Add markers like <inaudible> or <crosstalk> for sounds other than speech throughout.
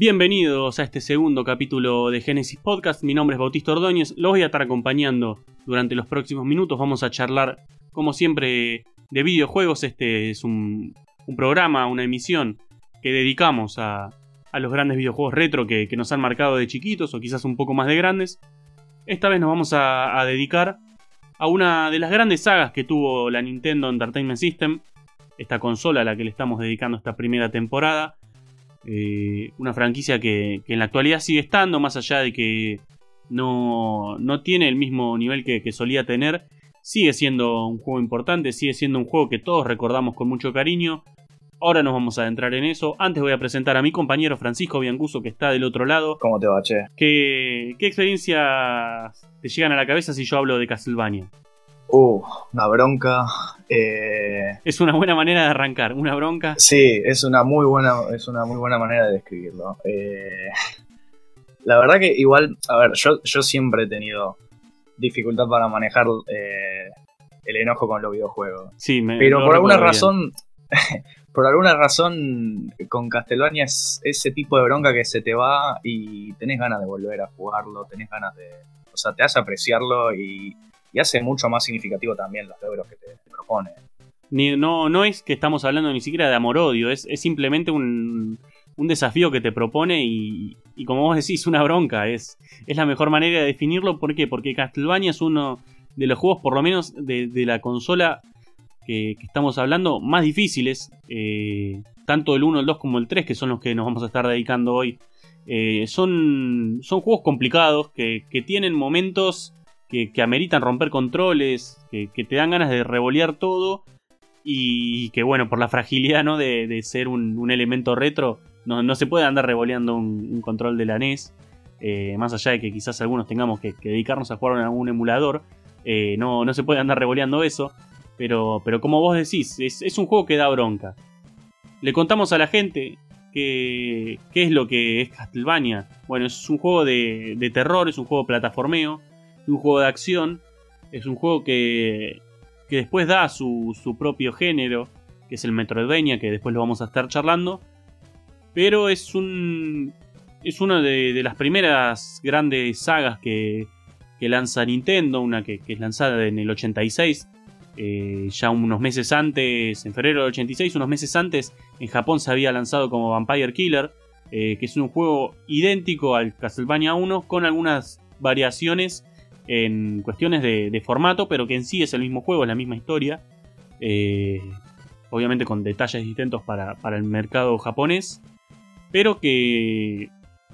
Bienvenidos a este segundo capítulo de Genesis Podcast. Mi nombre es Bautista Ordóñez. Los voy a estar acompañando durante los próximos minutos. Vamos a charlar, como siempre, de videojuegos. Este es un, programa, una emisión que dedicamos a, los grandes videojuegos retro que, nos han marcado de chiquitos o quizás un poco más de grandes. Esta vez nos vamos a, a dedicar a una de las grandes sagas que tuvo la Nintendo Entertainment System, esta consola a la que le estamos dedicando esta primera temporada. Eh, una franquicia que, en la actualidad sigue estando, más allá de que no, no tiene el mismo nivel que, que, solía tener. Sigue siendo un juego importante, sigue siendo un juego que todos recordamos con mucho cariño. Ahora nos vamos a adentrar en eso. Antes voy a presentar a mi compañero Francisco Biancuso que está del otro lado. ¿Cómo te va, che? ¿Qué, qué experiencias te llegan a la cabeza si yo hablo de Castlevania? Uh, una bronca. Eh, es una buena manera de arrancar, una bronca. Sí, es una muy buena, es una muy buena manera de describirlo. Eh, la verdad que igual, a ver, yo, yo siempre he tenido dificultad para manejar eh, el enojo con los videojuegos. Sí, me, Pero por alguna razón, <laughs> por alguna razón con Castlevania es ese tipo de bronca que se te va y tenés ganas de volver a jugarlo, tenés ganas de, o sea, te hace apreciarlo y y hace mucho más significativo también los logros que te, propone. No, no es que estamos hablando ni siquiera de amor-odio, es, simplemente un, desafío que te propone y, como vos decís, una bronca. Es, es la mejor manera de definirlo. ¿Por qué? Porque Castlevania es uno de los juegos, por lo menos de, la consola que, estamos hablando, más difíciles. Eh, tanto el 1, el 2 como el 3, que son los que nos vamos a estar dedicando hoy. Eh, son, son juegos complicados que, que tienen momentos que, ameritan romper controles, que, te dan ganas de revolear todo y que bueno, por la fragilidad ¿no? de, ser un, elemento retro, no, se puede andar revoleando un, control de la NES, eh, más allá de que quizás algunos tengamos que, dedicarnos a jugar en algún emulador, eh, no, no se puede andar revoleando eso, pero, pero como vos decís, es, un juego que da bronca. Le contamos a la gente qué es lo que es Castlevania. Bueno, es un juego de, de terror, es un juego plataformeo, un juego de acción. Es un juego que, que después da su, propio género, que es el Metroidvania, que después lo vamos a estar charlando. Pero es un. Es una de, las primeras grandes sagas que, que lanza Nintendo, una que, es lanzada en el 86. Eh, ya unos meses antes, en febrero del 86, unos meses antes, en Japón se había lanzado como Vampire Killer, eh, que es un juego idéntico al Castlevania 1 con algunas variaciones en cuestiones de, formato, pero que en sí es el mismo juego, es la misma historia. Eh, obviamente con detalles distintos para, el mercado japonés, pero que,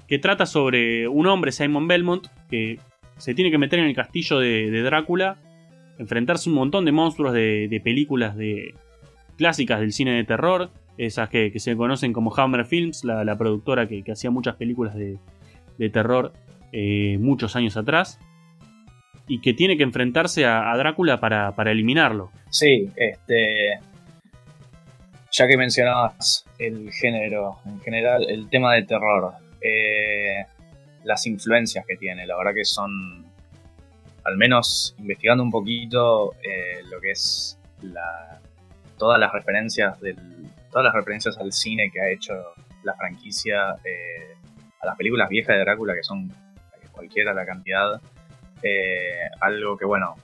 que trata sobre un hombre, Simon Belmont, que se tiene que meter en el castillo de, Drácula, enfrentarse a un montón de monstruos de, películas de clásicas del cine de terror, esas que, se conocen como Hammer Films, la, productora que, hacía muchas películas de, terror eh, muchos años atrás y que tiene que enfrentarse a, Drácula para, eliminarlo. Sí, este. Ya que mencionabas el género, en general, el tema del terror, eh, las influencias que tiene, la verdad que son, al menos investigando un poquito eh, lo que es la, todas las referencias del, todas las referencias al cine que ha hecho la franquicia, eh, a las películas viejas de Drácula que son cualquiera la cantidad, eh, algo que, bueno,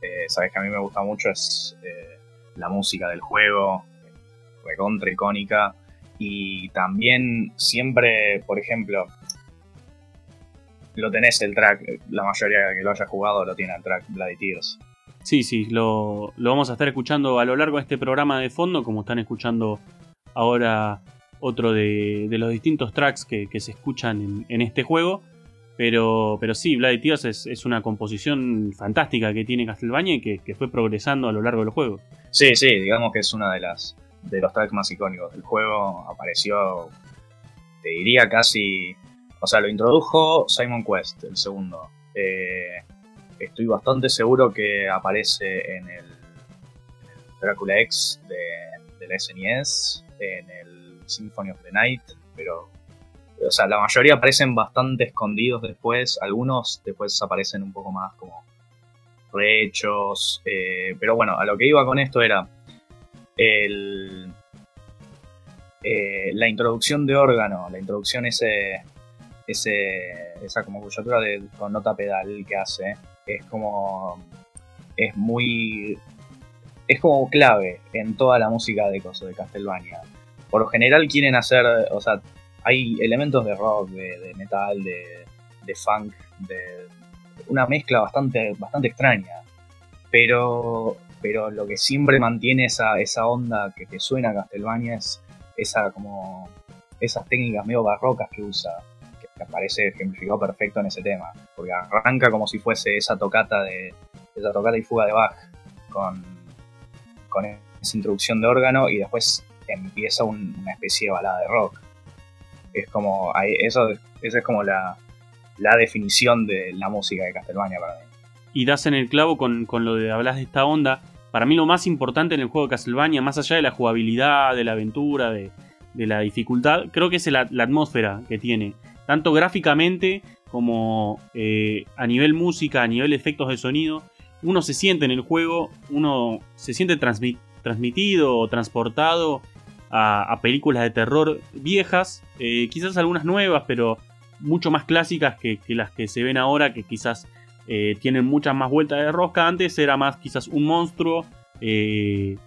eh, sabes que a mí me gusta mucho es eh, la música del juego, recontra icónica. Y también siempre, por ejemplo, lo tenés el track, la mayoría que lo haya jugado lo tiene el track Bloody Tears. Sí, sí, lo, vamos a estar escuchando a lo largo de este programa de fondo, como están escuchando ahora otro de, los distintos tracks que, se escuchan en, este juego. Pero, pero sí, Bloody Tears es, una composición fantástica que tiene Castlevania y que, fue progresando a lo largo del juego. Sí, sí, digamos que es una de las de los tracks más icónicos del juego. Apareció, te diría casi, o sea, lo introdujo Simon Quest, el segundo. Eh, estoy bastante seguro que aparece en el, Dracula X de, de la SNES, e en el Symphony of the Night, pero o sea, la mayoría aparecen bastante escondidos después, algunos después aparecen un poco más como rehechos, eh, pero bueno, a lo que iba con esto era el... eh, la introducción de órgano, la introducción ese, ese esa como cuyatura de, con nota pedal que hace, es como es muy es como clave en toda la música de de Castlevania. Por lo general quieren hacer, o sea, hay elementos de rock, de, metal, de, funk, de una mezcla bastante, bastante extraña. Pero, pero lo que siempre mantiene esa, esa onda que te suena a Castlevania es esa como esas técnicas medio barrocas que usa, que parece ejemplificado perfecto en ese tema, porque arranca como si fuese esa tocata de esa tocata y fuga de Bach con, con esa introducción de órgano y después empieza una especie de balada de rock. Es como eso, esa es como la, la definición de la música de Castlevania para mí. Y das en el clavo con, lo de hablas de esta onda. Para mí lo más importante en el juego de Castlevania, más allá de la jugabilidad, de la aventura, de, la dificultad, creo que es la, atmósfera que tiene. Tanto gráficamente como eh, a nivel música, a nivel efectos de sonido. Uno se siente en el juego, uno se siente transmitido o transportado a, películas de terror viejas, eh, quizás algunas nuevas, pero mucho más clásicas que, las que se ven ahora, que quizás eh, tienen muchas más vueltas de rosca. Antes era más quizás un monstruo, eh,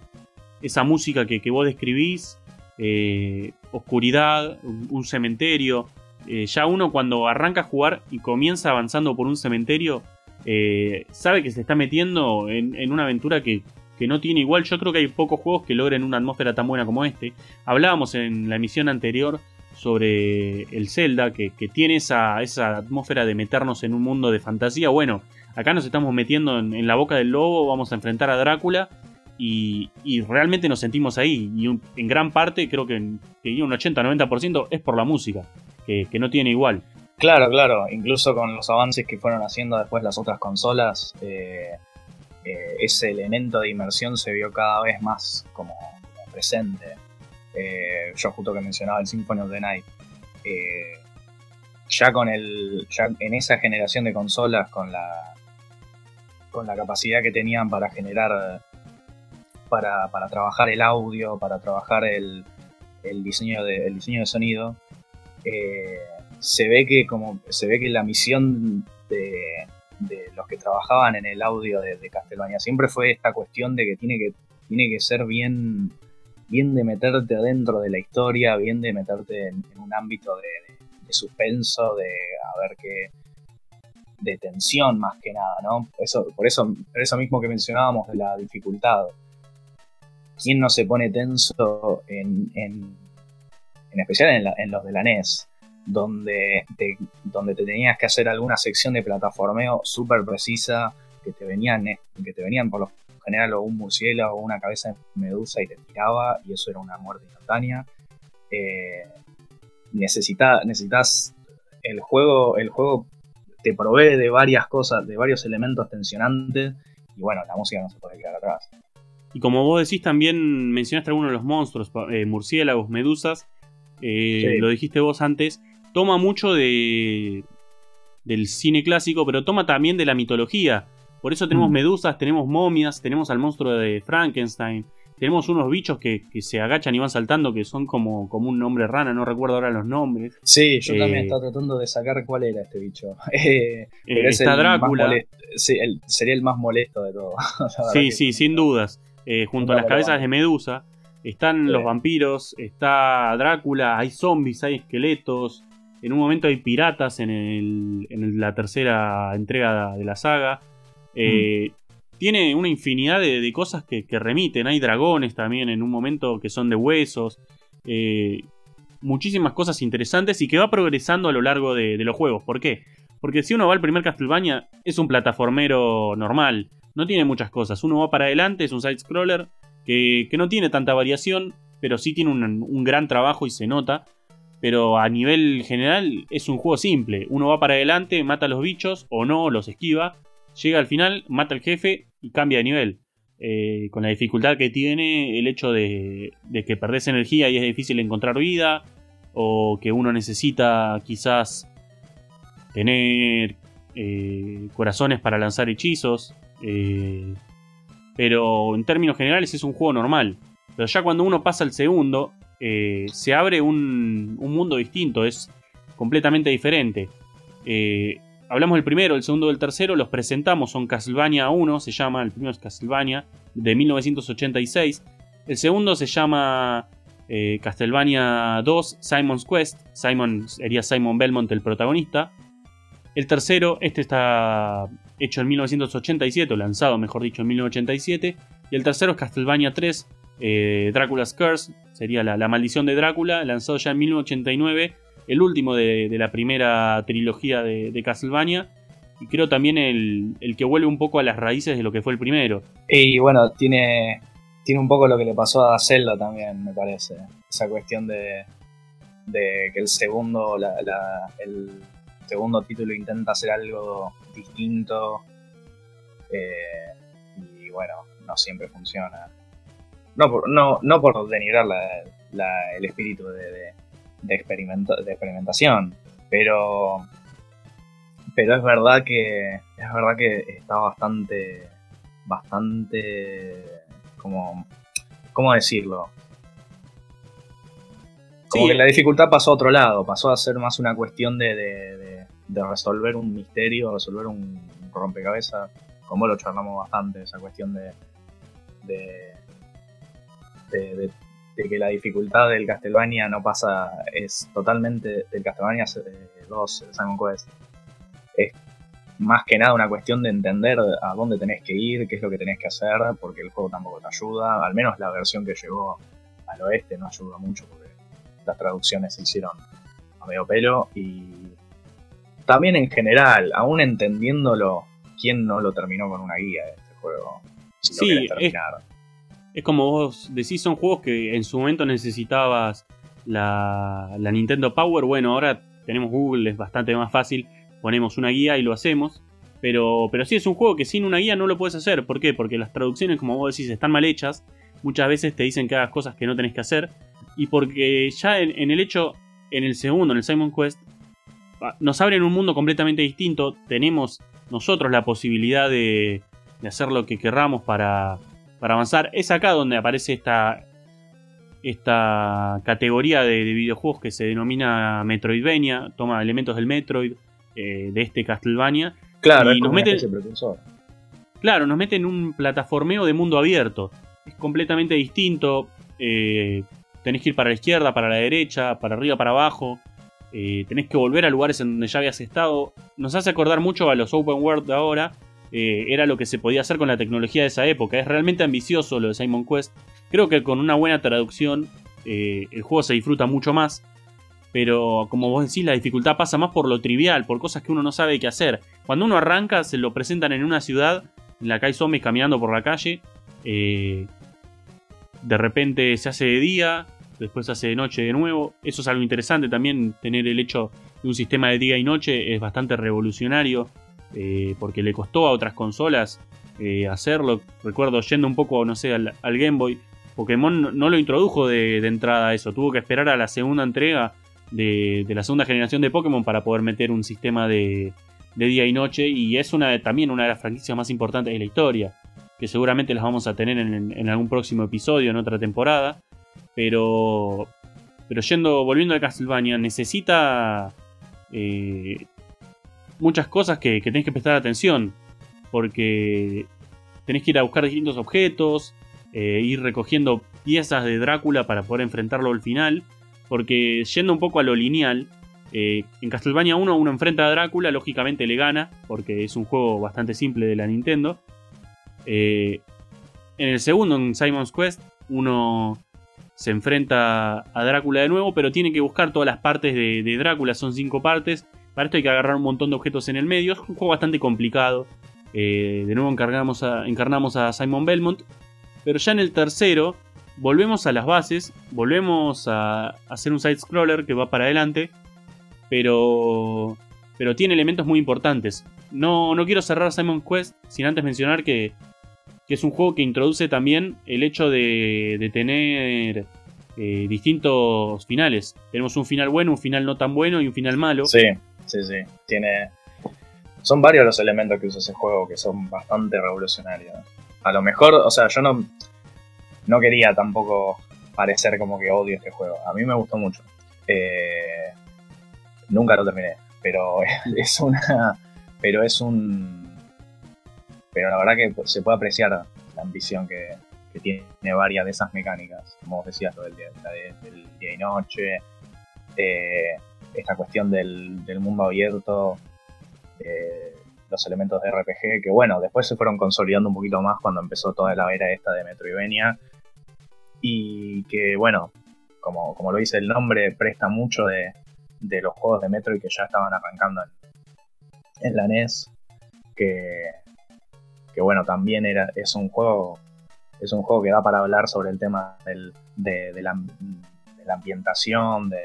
esa música que, vos describís, oscuridad, un, cementerio. ya uno cuando arranca a jugar y comienza avanzando por un cementerio, sabe que se está metiendo en, una aventura que, que no tiene igual. Yo creo que hay pocos juegos que logren una atmósfera tan buena como este. Hablábamos en la emisión anterior sobre el Zelda, que, tiene esa, esa, atmósfera de meternos en un mundo de fantasía. Bueno, acá nos estamos metiendo en, la boca del lobo, vamos a enfrentar a Drácula y, realmente nos sentimos ahí. Y en gran parte, creo que, un 80-90% es por la música, que, no tiene igual. Claro, claro, incluso con los avances que fueron haciendo después las otras consolas, eh, eh, ese elemento de inmersión se vio cada vez más como presente. Eh, yo justo que mencionaba el Symphony of the Night. Eh, ya con el. Ya en esa generación de consolas, con la. con la capacidad que tenían para generar. para, trabajar el audio, para trabajar el, diseño, de, diseño de sonido. Se ve que como. se ve que la misión de, los que trabajaban en el audio de, de siempre fue esta cuestión de que tiene que, tiene que ser bien bien de meterte adentro de la historia, bien de meterte en, un ámbito de, suspenso, de a ver qué de tensión más que nada, ¿no? Eso, por eso, por eso mismo que mencionábamos de la dificultad. ¿Quién no se pone tenso en, en, especial en, los de la NES? Donde te, donde te tenías que hacer alguna sección de plataformeo súper precisa, que te venían, que te venían por los general o un murciélago o una cabeza de medusa y te tiraba y eso era una muerte instantánea. Eh, necesitas el juego, el juego te provee de varias cosas, de varios elementos tensionantes y bueno, la música no se puede quedar atrás. Y como vos decís, también mencionaste algunos de los monstruos, eh, murciélagos, medusas, eh, lo dijiste vos antes, toma mucho de, del cine clásico, pero toma también de la mitología. Por eso tenemos mm. medusas, tenemos momias, tenemos al monstruo de Frankenstein, tenemos unos bichos que, se agachan y van saltando que son como, como un nombre rana, no recuerdo ahora los nombres. Sí, yo también eh, estaba tratando de sacar cuál era este bicho. <laughs> Eh, eh, está Drácula. Sí, sería el más molesto de todos. <laughs> sí, sí, sin dudas. junto a las cabezas de Medusa están los vampiros, está Drácula, hay zombies, hay esqueletos. En un momento hay piratas en, la tercera entrega de la saga. Eh, tiene una infinidad de, cosas que, remiten. Hay dragones también en un momento que son de huesos. Eh, muchísimas cosas interesantes y que va progresando a lo largo de, los juegos. ¿Por qué? Porque si uno va al primer Castlevania, es un plataformero normal. No tiene muchas cosas. Uno va para adelante, es un side-scroller que, no tiene tanta variación, pero sí tiene un gran trabajo y se nota. Pero a nivel general es un juego simple. Uno va para adelante, mata a los bichos o no, los esquiva llega al final, mata al jefe y cambia de nivel. Eh, con la dificultad que tiene el hecho de, que perdés energía y es difícil encontrar vida, o que uno necesita quizás tener eh, corazones para lanzar hechizos. Eh, pero en términos generales es un juego normal. Pero ya cuando uno pasa al segundo, eh, se abre un, mundo distinto, es completamente diferente. Eh, hablamos del primero, el segundo y el tercero, los presentamos, son Castlevania 1, se llama, el primero es Castlevania, de 1986. El segundo se llama eh, Castlevania 2, Simon's Quest. Simon sería Simon Belmont el protagonista. El tercero, este está hecho en 1987, lanzado mejor dicho en 1987. Y el tercero es Castlevania 3, eh, Drácula's Curse, sería la, maldición de Drácula, lanzado ya en 1989, el último de, la primera trilogía de, Castlevania. Y creo también el, que vuelve un poco a las raíces de lo que fue el primero. Y bueno, tiene, tiene un poco lo que le pasó a Zelda también, me parece. Esa cuestión de, de que el segundo, el segundo título intenta hacer algo distinto. Eh, y bueno, no siempre funciona. No por, no, no por denigrar el espíritu de, de, experimentación, pero, pero es verdad que es verdad que está bastante, bastante, como, ¿cómo decirlo? Como que la dificultad pasó a otro lado, pasó a ser más una cuestión de, de resolver un misterio, resolver un rompecabezas, como lo charlamos bastante, esa cuestión de, de, de, que la dificultad del Castlevania no pasa, es totalmente del Castlevania 2, el Simon Quest. Es más que nada una cuestión de entender a dónde tenés que ir, qué es lo que tenés que hacer, porque el juego tampoco te ayuda. Al menos la versión que llegó al oeste no ayuda mucho porque las traducciones se hicieron a medio pelo y también en general, aún entendiéndolo, ¿quién no lo terminó con una guía de este juego? sí, Es, como vos decís, son juegos que en su momento necesitabas la, Nintendo Power. Bueno, ahora tenemos Google, es bastante más fácil. Ponemos una guía y lo hacemos. Pero, pero sí es un juego que sin una guía no lo puedes hacer. ¿Por qué? Porque las traducciones, como vos decís, están mal hechas. Muchas veces te dicen que hagas cosas que no tenés que hacer. Y porque ya en el hecho, en el segundo, en el Simon Quest, Ah, nos abren un mundo completamente distinto. Tenemos nosotros la posibilidad de, hacer lo que querramos para, avanzar. Es acá donde aparece esta, esta categoría de, videojuegos que se denomina Metroidvania. Toma elementos del Metroid, eh, de este Castlevania. Claro, y nos mete, Claro, nos mete en un plataformeo de mundo abierto. Es completamente distinto. Eh, tenés que ir para la izquierda, para la derecha, para arriba, para abajo. Eh, tenés que volver a lugares en donde ya habías estado. Nos hace acordar mucho a los open world de ahora. Eh, era lo que se podía hacer con la tecnología de esa época. Es realmente ambicioso lo de Simon Quest. Creo que con una buena traducción eh, el juego se disfruta mucho más. Pero como vos decís, la dificultad pasa más por lo trivial, por cosas que uno no sabe qué hacer. Cuando uno arranca, se lo presentan en una ciudad en la que hay zombies caminando por la calle. de repente se hace de día, después hace de noche de nuevo. Eso es algo interesante también, tener el hecho de un sistema de día y noche es bastante revolucionario, eh, porque le costó a otras consolas eh, hacerlo. Recuerdo yendo un poco, no sé, al, Game Boy, Pokémon no, lo introdujo de, entrada eso, tuvo que esperar a la segunda entrega de, la segunda generación de Pokémon para poder meter un sistema de, día y noche, y es también una de las franquicias más importantes de la historia que seguramente las vamos a tener en, algún próximo episodio, en otra temporada. Pero. Pero yendo, volviendo a Castlevania, necesita. Eh, muchas cosas que, que tenés que prestar atención. Porque tenés que ir a buscar distintos objetos. Eh, ir recogiendo piezas de Drácula para poder enfrentarlo al final. Porque yendo un poco a lo lineal, eh, en Castlevania 1 uno enfrenta a Drácula, lógicamente le gana, porque es un juego bastante simple de la Nintendo. en el segundo, en Simon's Quest, uno se enfrenta a Drácula de nuevo, pero tiene que buscar todas las partes de, Drácula, son cinco partes. Para esto hay que agarrar un montón de objetos en el medio, es un juego bastante complicado. Eh, de nuevo encarnamos a, Simon Belmont, pero ya en el tercero volvemos a las bases, volvemos a, hacer un side-scroller que va para adelante, pero, pero tiene elementos muy importantes. No, no quiero cerrar Simon Quest sin antes mencionar que que es un juego que introduce también el hecho de, tener eh, distintos finales. Tenemos un final bueno, un final no tan bueno y un final malo. Sí, sí, sí. Tiene. Son varios los elementos que usa ese juego que son bastante revolucionarios. A lo mejor, o sea, yo no, no quería tampoco parecer como que odio este juego. A mí me gustó mucho. Eh, nunca lo terminé, pero <laughs> es una. Pero es un. Pero la verdad que se puede apreciar la ambición que, tiene varias de esas mecánicas. Como vos decías, lo del día, del día y noche. Eh, esta cuestión del, mundo abierto. Eh, los elementos de RPG, que bueno, después se fueron consolidando un poquito más cuando empezó toda la era esta de Metroidvania. Y que bueno, como, como lo dice el nombre, presta mucho de, los juegos de Metroid que ya estaban arrancando en, la NES. Que, que bueno, también era, es un juego. Es un juego que da para hablar sobre el tema del, de, la, ambientación, de,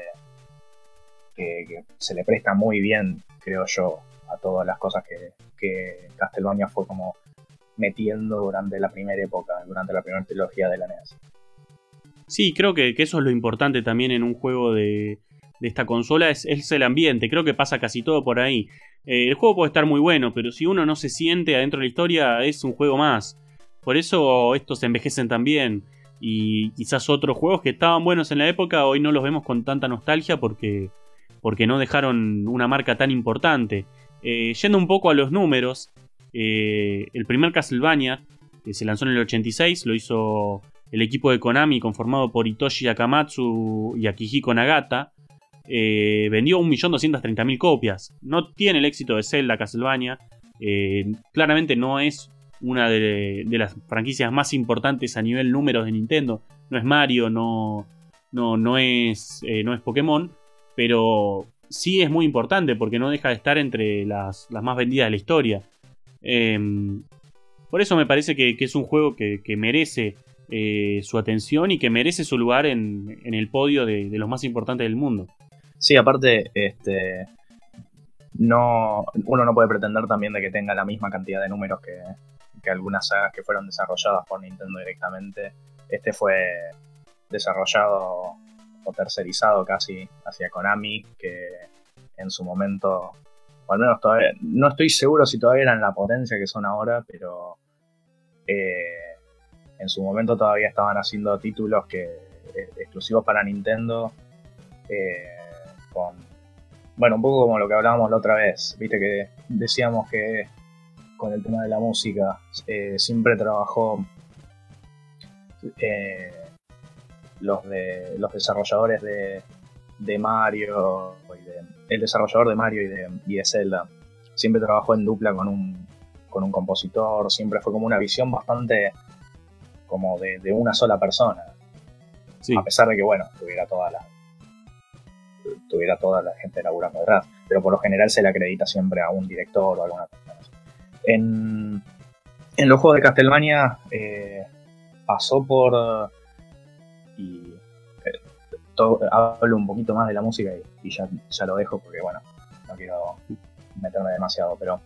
que se le presta muy bien, creo yo, a todas las cosas que, que Castlevania fue como metiendo durante la primera época, durante la primera trilogía de la NES. Sí, creo que, eso es lo importante también en un juego de, esta consola, es, el ambiente, creo que pasa casi todo por ahí. Eh, el juego puede estar muy bueno, pero si uno no se siente adentro de la historia, es un juego más. Por eso estos envejecen también. Y quizás otros juegos que estaban buenos en la época, hoy no los vemos con tanta nostalgia porque, porque no dejaron una marca tan importante. Eh, yendo un poco a los números, eh, el primer Castlevania, que se lanzó en el 86, lo hizo el equipo de Konami conformado por Hitoshi Akamatsu y Akihiko Nagata. Eh, vendió 1.230.000 copias. No tiene el éxito de Zelda Castlevania. claramente no es una de, las franquicias más importantes a nivel números de Nintendo. No es Mario, no, no, no, es, no es Pokémon. Pero sí es muy importante porque no deja de estar entre las, más vendidas de la historia. Em, por eso me parece que, es un juego que, merece eh, su atención y que merece su lugar en, el podio de, los más importantes del mundo. Sí, aparte, este, no, uno no puede pretender también de que tenga la misma cantidad de números que, que algunas sagas que fueron desarrolladas por Nintendo directamente. Este fue desarrollado o tercerizado casi hacia Konami, que en su momento, o al menos todavía, no estoy seguro si todavía eran la potencia que son ahora, pero eh, en su momento todavía estaban haciendo títulos que eh, exclusivos para Nintendo, eh, con, bueno, un poco como lo que hablábamos la otra vez, viste que decíamos que con el tema de la música siempre trabajó los, de, los desarrolladores de, de Mario, el desarrollador de Mario y de, y Zelda, siempre trabajó en dupla con un, con un compositor, siempre fue como una visión bastante como de, una sola persona. A pesar de que, bueno, tuviera toda la tuviera toda la gente laburando detrás, pero por lo general se le acredita siempre a un director o alguna persona. En, en los juegos de Castlevania eh, pasó por y hablo un poquito más de la música y, ya, ya, lo dejo porque, bueno, no quiero meterme demasiado, pero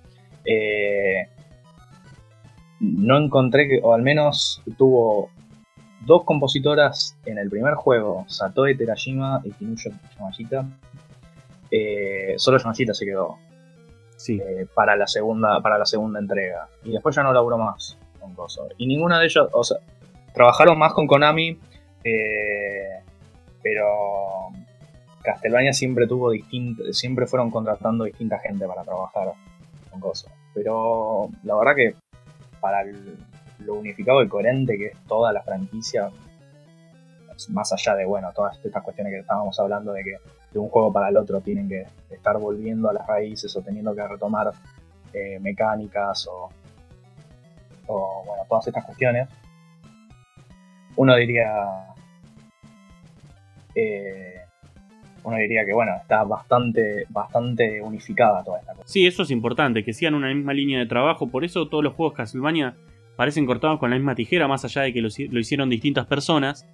eh, no encontré que, o al menos tuvo dos compositoras en el primer juego, Satoe Terajima y Kinuyo Yamashita. Eh, solo Yamashita se quedó sí. para, la segunda, para la segunda entrega. Y después ya no laburó más con Gozo. Y ninguna de ellas, o sea, trabajaron más con Konami eh, pero Castlevania siempre tuvo distinto, siempre fueron contratando distinta gente para trabajar con cosas. Pero la verdad que para lo unificado y coherente que es toda la franquicia, más allá de bueno, todas estas cuestiones que estábamos hablando de que de un juego para el otro tienen que estar volviendo a las raíces o teniendo que retomar eh, mecánicas o, o bueno, todas estas cuestiones. Uno diría eh, uno diría que bueno, está bastante, bastante unificada toda esta cosa. Sí, eso es importante, que sigan una misma línea de trabajo, por eso todos los juegos Castlevania parecen cortados con la misma tijera, más allá de que lo, hicieron distintas personas.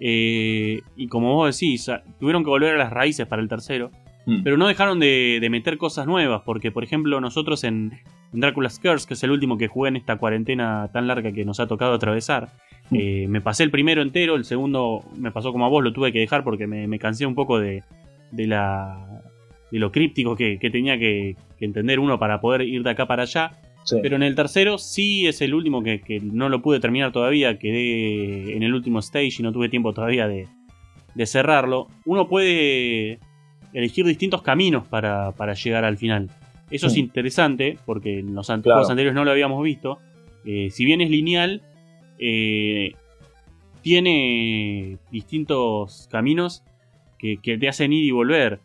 Eh, y como vos decís, tuvieron que volver a las raíces para el tercero. Hmm. Pero no dejaron de, meter cosas nuevas, porque por ejemplo nosotros en, en Dracula's Curse, que es el último que jugué en esta cuarentena tan larga que nos ha tocado atravesar, mm. eh, me pasé el primero entero, el segundo me pasó como a vos, lo tuve que dejar porque me, cansé un poco de, de, la, de lo críptico que, tenía que, entender uno para poder ir de acá para allá. Pero en el tercero sí es el último que, no lo pude terminar todavía, quedé en el último stage y no tuve tiempo todavía de, cerrarlo. Uno puede elegir distintos caminos para, llegar al final. Eso es interesante porque en los juegos anteriores no lo habíamos visto. Eh, si bien es lineal, eh, tiene distintos caminos que, te hacen ir y volver.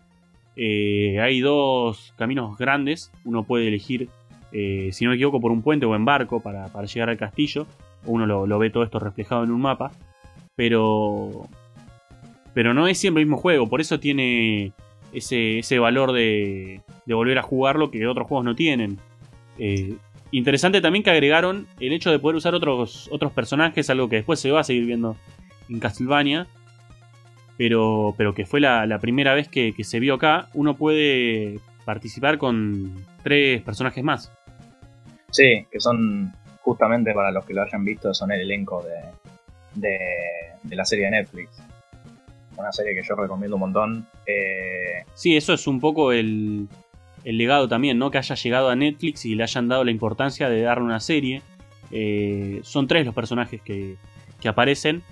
Eh, hay dos caminos grandes. Uno puede elegir, si no me equivoco, por un puente o en barco para, llegar al castillo. Uno lo, ve todo esto reflejado en un mapa. Pero. Pero no es siempre el mismo juego. Por eso tiene ese, valor de, de, volver a jugarlo que otros juegos no tienen. Eh, interesante también que agregaron el hecho de poder usar otros, otros personajes, algo que después se va a seguir viendo en Castlevania pero, pero que fue la, primera vez que, se vio acá, uno puede participar con tres personajes más. Sí, que son justamente para los que lo hayan visto, son el elenco de, de, la serie de Netflix. Una serie que yo recomiendo un montón. Eh... Sí, eso es un poco el, el legado también, ¿no? Que haya llegado a Netflix y le hayan dado la importancia de darle una serie. Eh, son tres los personajes que, que aparecen.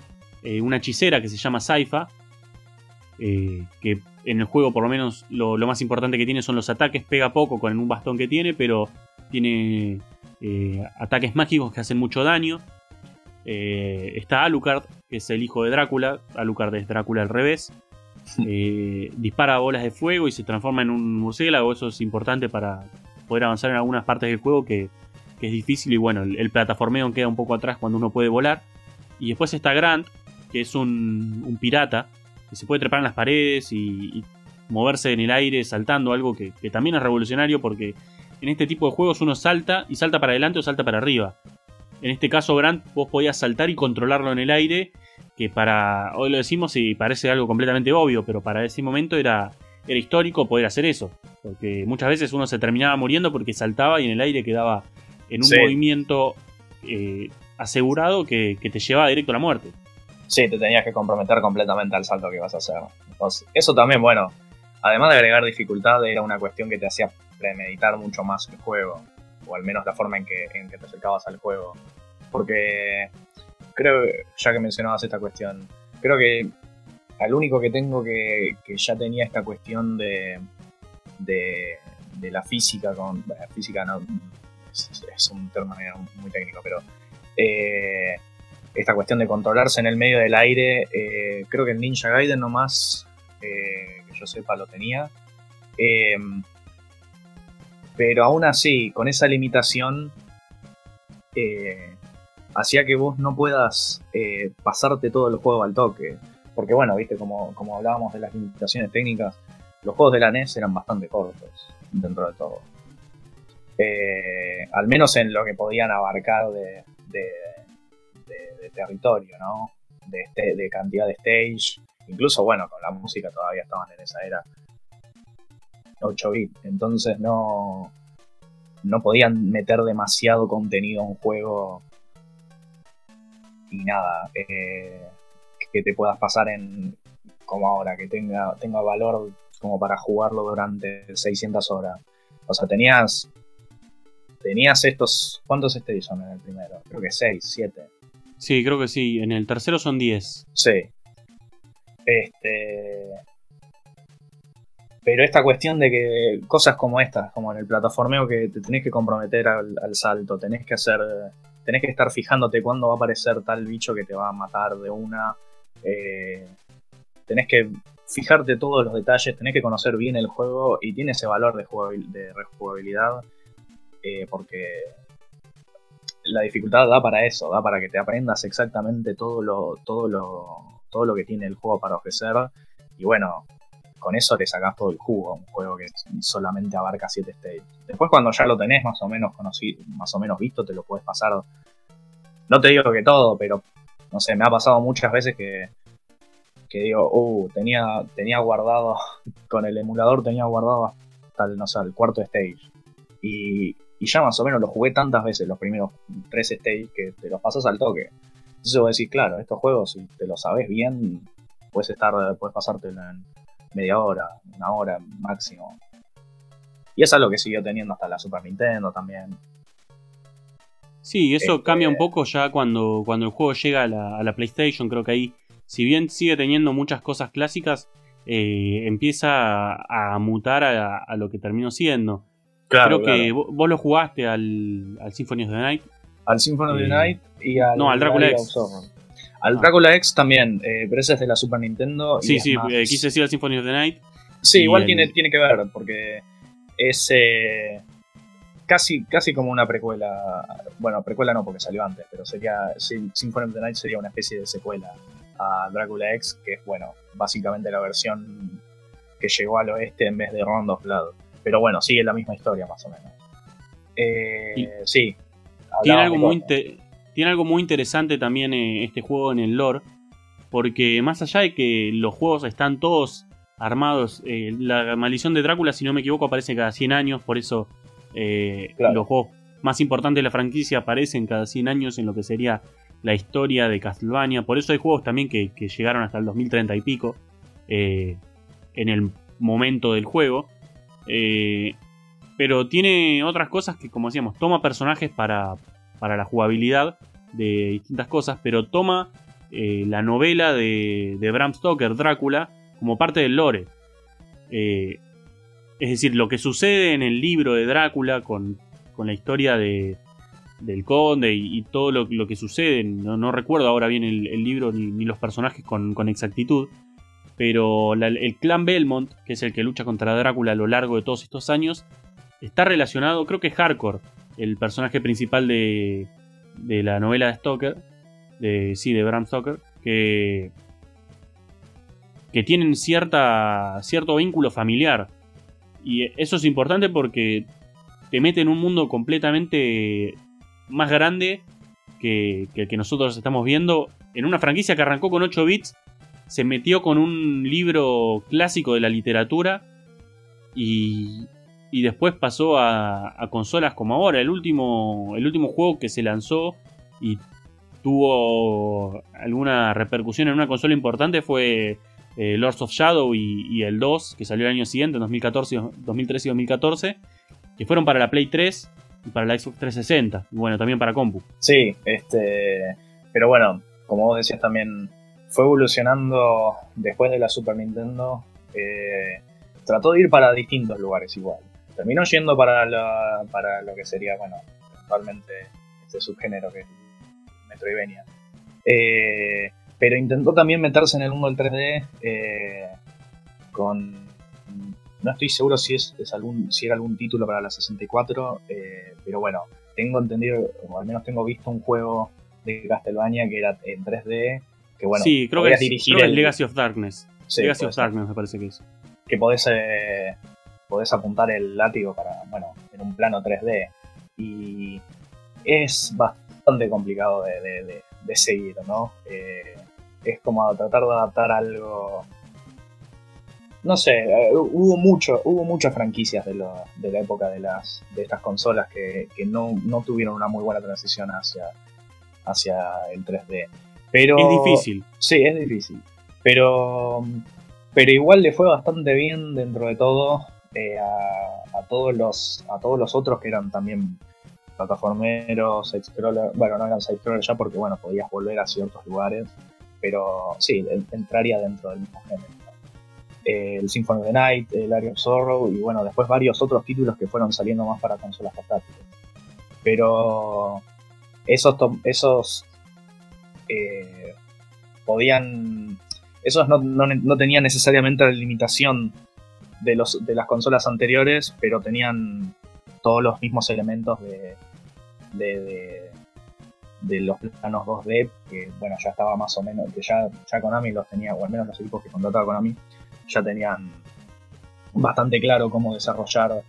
Eh, una hechicera que se llama Saifa, que en el juego por lo menos lo, más importante que tiene son los ataques, pega poco con un bastón que tiene, pero tiene ataques mágicos que hacen mucho daño. Está Alucard, que es el hijo de Drácula, Alucard es Drácula al revés. <laughs> dispara bolas de fuego y se transforma en un murciélago, eso es importante para poder avanzar en algunas partes del juego que, es difícil y bueno, el, plataformeo queda un poco atrás cuando uno puede volar. Y después está Grant, que es un pirata, que se puede trepar en las paredes y, moverse en el aire saltando, algo que, también es revolucionario porque en este tipo de juegos uno salta y salta para adelante o salta para arriba. En este caso, Grant, vos podías saltar y controlarlo en el aire, que para, hoy lo decimos y parece algo completamente obvio, pero para ese momento era, era histórico poder hacer eso, porque muchas veces uno se terminaba muriendo porque saltaba y en el aire quedaba en un movimiento eh, asegurado que, que te llevaba directo a la muerte. Sí, te tenías que comprometer completamente al salto que ibas a hacer. Entonces, eso también, bueno, además de agregar dificultad, era una cuestión que te hacía premeditar mucho más el juego, o al menos la forma en que, en que te acercabas al juego. Porque creo, ya que mencionabas esta cuestión, creo que al único que tengo que, ya tenía esta cuestión de, de, de la física con... Física no, es, un término muy técnico, pero... Eh, esta cuestión de controlarse en el medio del aire, eh, creo que el Ninja Gaiden nomás, eh, que yo sepa, lo tenía. Pero aún así, con esa limitación, eh, hacía que vos no puedas pasarte todo el juego al toque. Porque bueno, viste, como, como hablábamos de las limitaciones técnicas, los juegos de la NES eran bastante cortos dentro de todo. al menos en lo que podían abarcar de de, territorio, ¿no? De, este, de cantidad de stage. Incluso, bueno, con la música todavía estaban en esa era 8 bits. Entonces no, no podían meter demasiado contenido a un juego y nada, eh, que te puedas pasar en como ahora, que tenga, tenga valor como para jugarlo durante 600 horas. O sea, tenías tenías estos, ¿cuántos stages son en el primero? Creo que 6, 7. Sí, creo que sí. En el tercero son 10. Sí. Este. Pero esta cuestión de que cosas como estas, como en el plataformeo, que te tenés que comprometer al, salto, tenés que hacer. Tenés que estar fijándote cuándo va a aparecer tal bicho que te va a matar de una. Eh, tenés que fijarte todos los detalles, tenés que conocer bien el juego y tiene ese valor de, rejugabilidad. Eh, porque la dificultad da para eso, da para que te aprendas exactamente todo lo, todo lo, todo lo que tiene el juego para ofrecer. Y bueno, con eso te sacás todo el jugo, un juego que solamente abarca 7 stages. Después cuando ya lo tenés más o menos conocido, más o menos visto, te lo puedes pasar. No te digo que todo, pero no sé, me ha pasado muchas veces que, digo, uh, tenía, tenía guardado, <laughs> con el emulador tenía guardado hasta el, no sé, el cuarto stage. Y, y ya más o menos lo jugué tantas veces, los primeros tres stages, que te los pasas al toque. Entonces voy a decir, claro, estos juegos, si te lo sabes bien, puedes estar, puedes pasártelo en media hora, una hora máximo. Y es algo que siguió teniendo hasta la Super Nintendo también. Sí, eso Este- cambia un poco ya cuando, cuando el juego llega a la, a la PlayStation. Creo que ahí, si bien sigue teniendo muchas cosas clásicas, eh, empieza a, a mutar a, a lo que terminó siendo. Claro, Creo que vo- vos lo jugaste al, al Symphony of the Night. Al Symphony of the Eh, Night y al, no, al Drácula X. Al Ah. Drácula X también, eh, pero ese es de la Super Nintendo. y Sí, sí, más- eh, quise decir al Symphony of the Night. Sí, igual el- tiene, tiene que ver, porque es eh, casi, casi como una precuela. Bueno, precuela no, porque salió antes, pero sería. sí, Symphony of the Night sería una especie de secuela a Drácula X, que es, bueno, básicamente la versión que llegó al oeste en vez de Round of Blood. Pero bueno, sigue la misma historia, más o menos. Eh, sí. Tiene algo, muy cosas. Tiene algo muy interesante también eh, este juego en el lore. Porque más allá de que los juegos están todos armados, eh, la maldición de Drácula, si no me equivoco, aparece cada 100 años. Por eso eh, Claro. los juegos más importantes de la franquicia aparecen cada 100 años en lo que sería la historia de Castlevania. Por eso hay juegos también que, que llegaron hasta el 2030 y pico. en el momento del juego. Eh, pero tiene otras cosas que, como decíamos, toma personajes para, para la jugabilidad de distintas cosas, pero toma eh, la novela de, de Bram Stoker, Drácula, como parte del lore. Eh, es decir, lo que sucede en el libro de Drácula con, con la historia de, del conde y, todo lo, lo que sucede, no, recuerdo ahora bien el, libro ni, los personajes con, exactitud, pero el clan Belmont, que es el que lucha contra Drácula a lo largo de todos estos años, está relacionado, creo que es Hardcore, el personaje principal de, de la novela de Stoker, de, sí, de Bram Stoker, que, que tienen cierta, cierto vínculo familiar. Y eso es importante porque te mete en un mundo completamente más grande que, que el que nosotros estamos viendo. En una franquicia que arrancó con 8 bits, se metió con un libro clásico de la literatura y, y después pasó a, consolas como ahora. El último, el último juego que se lanzó y tuvo alguna repercusión en una consola importante fue eh, Lords of Shadow y, el 2, que salió el año siguiente, en 2014, y 2013 y 2014, que fueron para la Play 3 y para la Xbox 360, y bueno, también para compu. Sí, este. Pero bueno, como vos decías también, fue evolucionando después de la Super Nintendo. eh, trató de ir para distintos lugares igual. Terminó yendo para, la- para lo que sería, bueno, actualmente este subgénero que es el Metroidvania. Eh, pero intentó también meterse en el mundo del 3D eh, con. No estoy seguro si es, es algún, si era algún título para la 64, eh, pero bueno, tengo entendido, o al menos tengo visto un juego de Castlevania que era en 3D, que bueno, sí, creo que, es, dirigir creo que es el- Legacy of Darkness. sí, Legacy of Darkness me parece que es. que podés, eh, podés apuntar el látigo para, bueno, en un plano 3D. Y es bastante complicado de, de- de- de seguir, ¿no? Eh, es como tratar de adaptar algo. No sé, eh, hubo mucho, hubo muchas franquicias de, lo- la época de las de estas consolas que, que no, no tuvieron una muy buena transición hacia, hacia el 3D. Pero, Es difícil. Sí, es difícil. Pero, pero igual le fue bastante bien dentro de todo eh, a, a todos los a todos los otros que eran también plataformeros, side-scroller. Bueno, no eran side-scroller ya porque bueno podías volver a ciertos lugares, pero sí en- entraría dentro del mismo género. Eh, el Symphony of the Night, el Area of Sorrow y bueno después varios otros títulos que fueron saliendo más para consolas portátiles. Pero esos esos eh, podían. Esos no, no- no tenían necesariamente la limitación de, los, de las consolas anteriores, pero tenían todos los mismos elementos de, de, de- los planos 2D, que bueno, ya estaba más o menos, que ya, ya Konami los tenía, o al menos los equipos que contrataba Konami, ya tenían bastante claro cómo desarrollar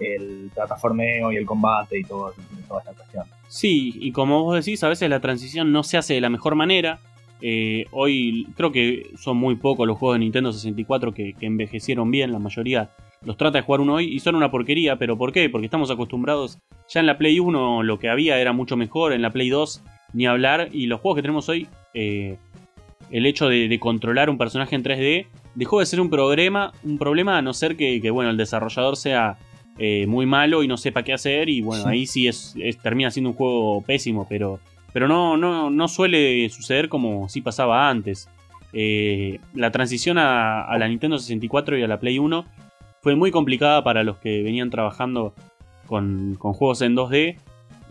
el plataformeo y el combate y todo, toda esta cuestión. Sí, y como vos decís, a veces la transición no se hace de la mejor manera. Eh, hoy creo que son muy pocos los juegos de Nintendo 64 que, que envejecieron bien, la mayoría los trata de jugar uno hoy y son una porquería, pero ¿por qué? Porque estamos acostumbrados, ya en la Play 1 lo que había era mucho mejor, en la Play 2 ni hablar, y los juegos que tenemos hoy, eh, el hecho de, de controlar un personaje en 3D dejó de ser un problema, un problema a no ser que, que, bueno, el desarrollador sea eh, muy malo y no sepa qué hacer. Y bueno, ahí sí es, termina siendo un juego pésimo, pero, pero no, no, no suele suceder como sí pasaba antes. Eh, la transición a, la Nintendo 64 y a la Play 1 fue muy complicada para los que venían trabajando con, juegos en 2D.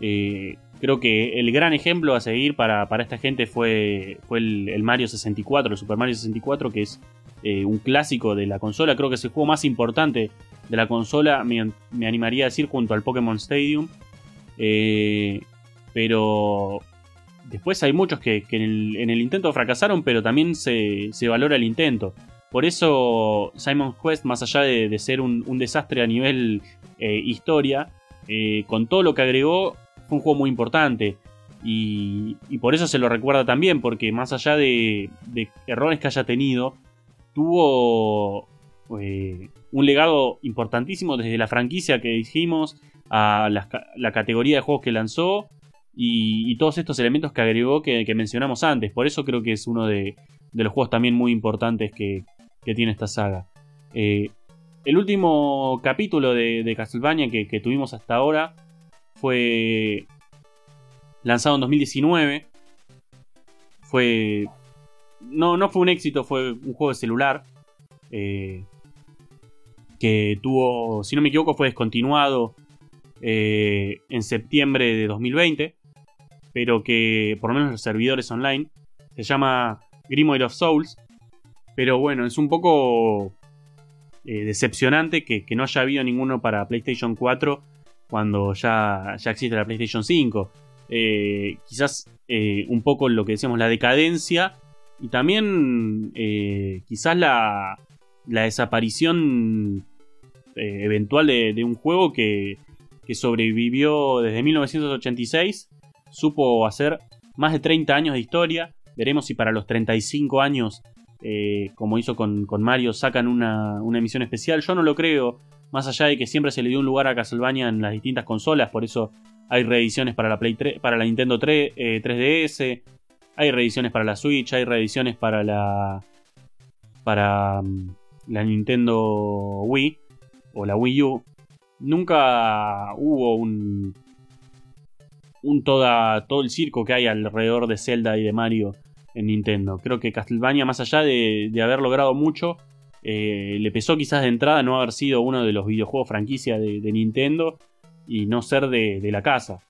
Eh, creo que el gran ejemplo a seguir para, esta gente fue, fue el, Mario 64, el Super Mario 64, que es eh, un clásico de la consola. Creo que es el juego más importante de la consola, me, animaría a decir, junto al Pokémon Stadium. pero Después hay muchos que, en, el, intento fracasaron, pero también se, valora el intento. Por eso Simon Quest, más allá de, ser un, desastre a nivel eh, historia, eh, con todo lo que agregó, fue un juego muy importante. Y, por eso se lo recuerda también, porque más allá de, errores que haya tenido, tuvo eh, un legado importantísimo desde la franquicia que dijimos, a la categoría de juegos que lanzó y, todos estos elementos que agregó que, mencionamos antes. Por eso creo que es uno de, los juegos también muy importantes que, tiene esta saga. Eh, el último capítulo de, Castlevania que, tuvimos hasta ahora fue lanzado en 2019. Fue. No, no fue un éxito, fue un juego de celular. Eh, que tuvo, si no me equivoco, fue descontinuado eh, en septiembre de 2020 pero que por lo menos los servidores online se llama Grimoire of Souls. Pero bueno, es un poco eh, decepcionante que, no haya habido ninguno para PlayStation 4 cuando ya, ya existe la PlayStation 5. Eh, quizás eh, un poco lo que decíamos, la decadencia y también quizás la, la desaparición eventual de, un juego que, que sobrevivió desde 1986 supo hacer más de 30 años de historia. Veremos si para los 35 años, eh, como hizo con, Mario, sacan una, emisión especial. Yo no lo creo, más allá de que siempre se le dio un lugar a Castlevania en las distintas consolas, por eso hay reediciones para la, Play 3, para la Nintendo 3, 3DS, eh, hay reediciones para la Switch, hay reediciones para la para mm, la Nintendo Wii o la Wii U. Nunca hubo un, un toda, todo el circo que hay alrededor de Zelda y de Mario en Nintendo. Creo que Castlevania, más allá de, haber logrado mucho, eh, le pesó quizás de entrada no haber sido uno de los videojuegos franquicia de, Nintendo y no ser de, la casa.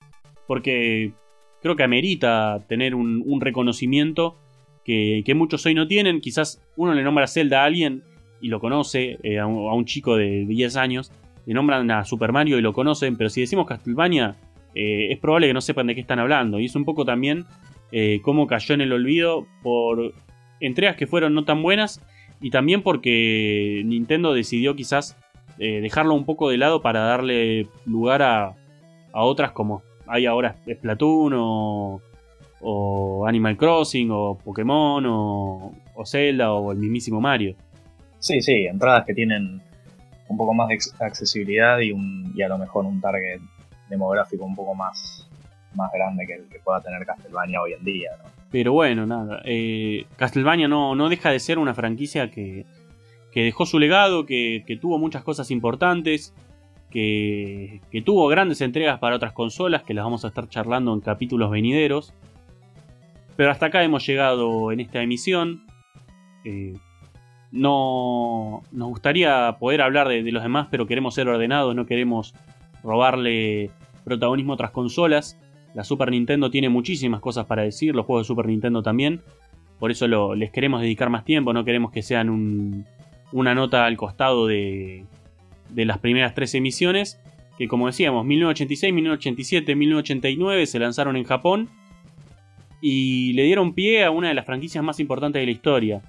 Porque creo que amerita tener un, reconocimiento que, muchos hoy no tienen. Quizás uno le nombra Zelda a alguien y lo conoce, eh, a, un, a, un, chico de 10 años, le nombran a Super Mario y lo conocen, pero si decimos Castlevania, eh, es probable que no sepan de qué están hablando. Y es un poco también eh, cómo cayó en el olvido por entregas que fueron no tan buenas y también porque Nintendo decidió quizás eh, dejarlo un poco de lado para darle lugar a, otras como hay ahora Splatoon o, o Animal Crossing o Pokémon o, o, Zelda o el mismísimo Mario. Sí, sí, entradas que tienen un poco más de accesibilidad y, un, y a lo mejor un target demográfico un poco más, más grande que el que pueda tener Castlevania hoy en día. Pero bueno, nada. Eh, Castlevania no, no deja de ser una franquicia que, dejó su legado, que, tuvo muchas cosas importantes, que, tuvo grandes entregas para otras consolas, que las vamos a estar charlando en capítulos venideros. Pero hasta acá hemos llegado en esta emisión. Eh, no nos gustaría poder hablar de, los demás, pero queremos ser ordenados, no queremos robarle protagonismo otras consolas. La Super Nintendo tiene muchísimas cosas para decir, los juegos de Super Nintendo también. Por eso les queremos dedicar más tiempo, no queremos que sean una nota al costado de, de las primeras tres emisiones. Que como decíamos, 1986, 1987, 1989 se lanzaron en Japón y le dieron pie a una de las franquicias más importantes de la historia.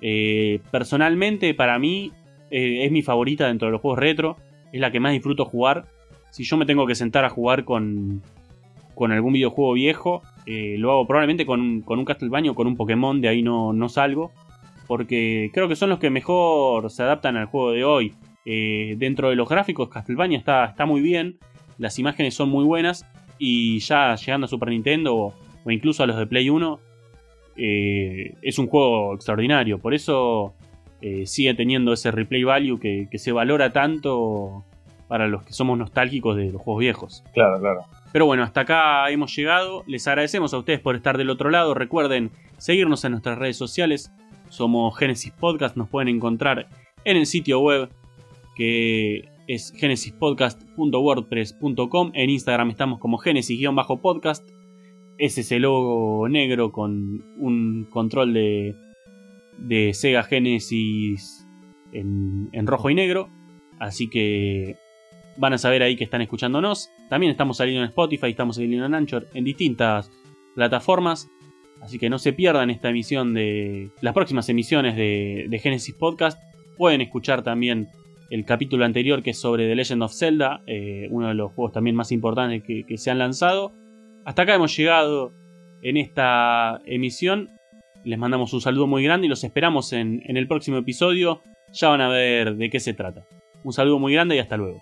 Eh, personalmente, para mí, eh, es mi favorita dentro de los juegos retro. Es la que más disfruto jugar si yo me tengo que sentar a jugar con, con algún videojuego viejo, eh, lo hago probablemente con, un Castlevania o con un Pokémon, de ahí no, no, salgo. Porque creo que son los que mejor se adaptan al juego de hoy. Eh, dentro de los gráficos, Castlevania está, está muy bien, las imágenes son muy buenas. Y ya llegando a Super Nintendo o, incluso a los de Play 1, eh, es un juego extraordinario. Por eso sigue teniendo ese replay value que se valora tanto para los que somos nostálgicos de los juegos viejos. Claro, claro. Pero bueno, hasta acá hemos llegado. Les agradecemos a ustedes por estar del otro lado. Recuerden seguirnos en nuestras redes sociales. Somos Genesis Podcast. Nos pueden encontrar en el sitio web que es genesispodcast.wordpress.com. En Instagram estamos como genesis-podcast. Es ese logo negro con un control de, de Sega Genesis en, en rojo y negro. Así que van a saber ahí que están escuchándonos. También estamos saliendo en Spotify, estamos saliendo en Anchor, en distintas plataformas. Así que no se pierdan esta emisión de. las próximas emisiones de, Genesis Podcast. Pueden escuchar también el capítulo anterior que es sobre The Legend of Zelda, eh, uno de los juegos también más importantes que, se han lanzado. Hasta acá hemos llegado en esta emisión. Les mandamos un saludo muy grande y los esperamos en el próximo episodio. Ya van a ver de qué se trata. Un saludo muy grande y hasta luego.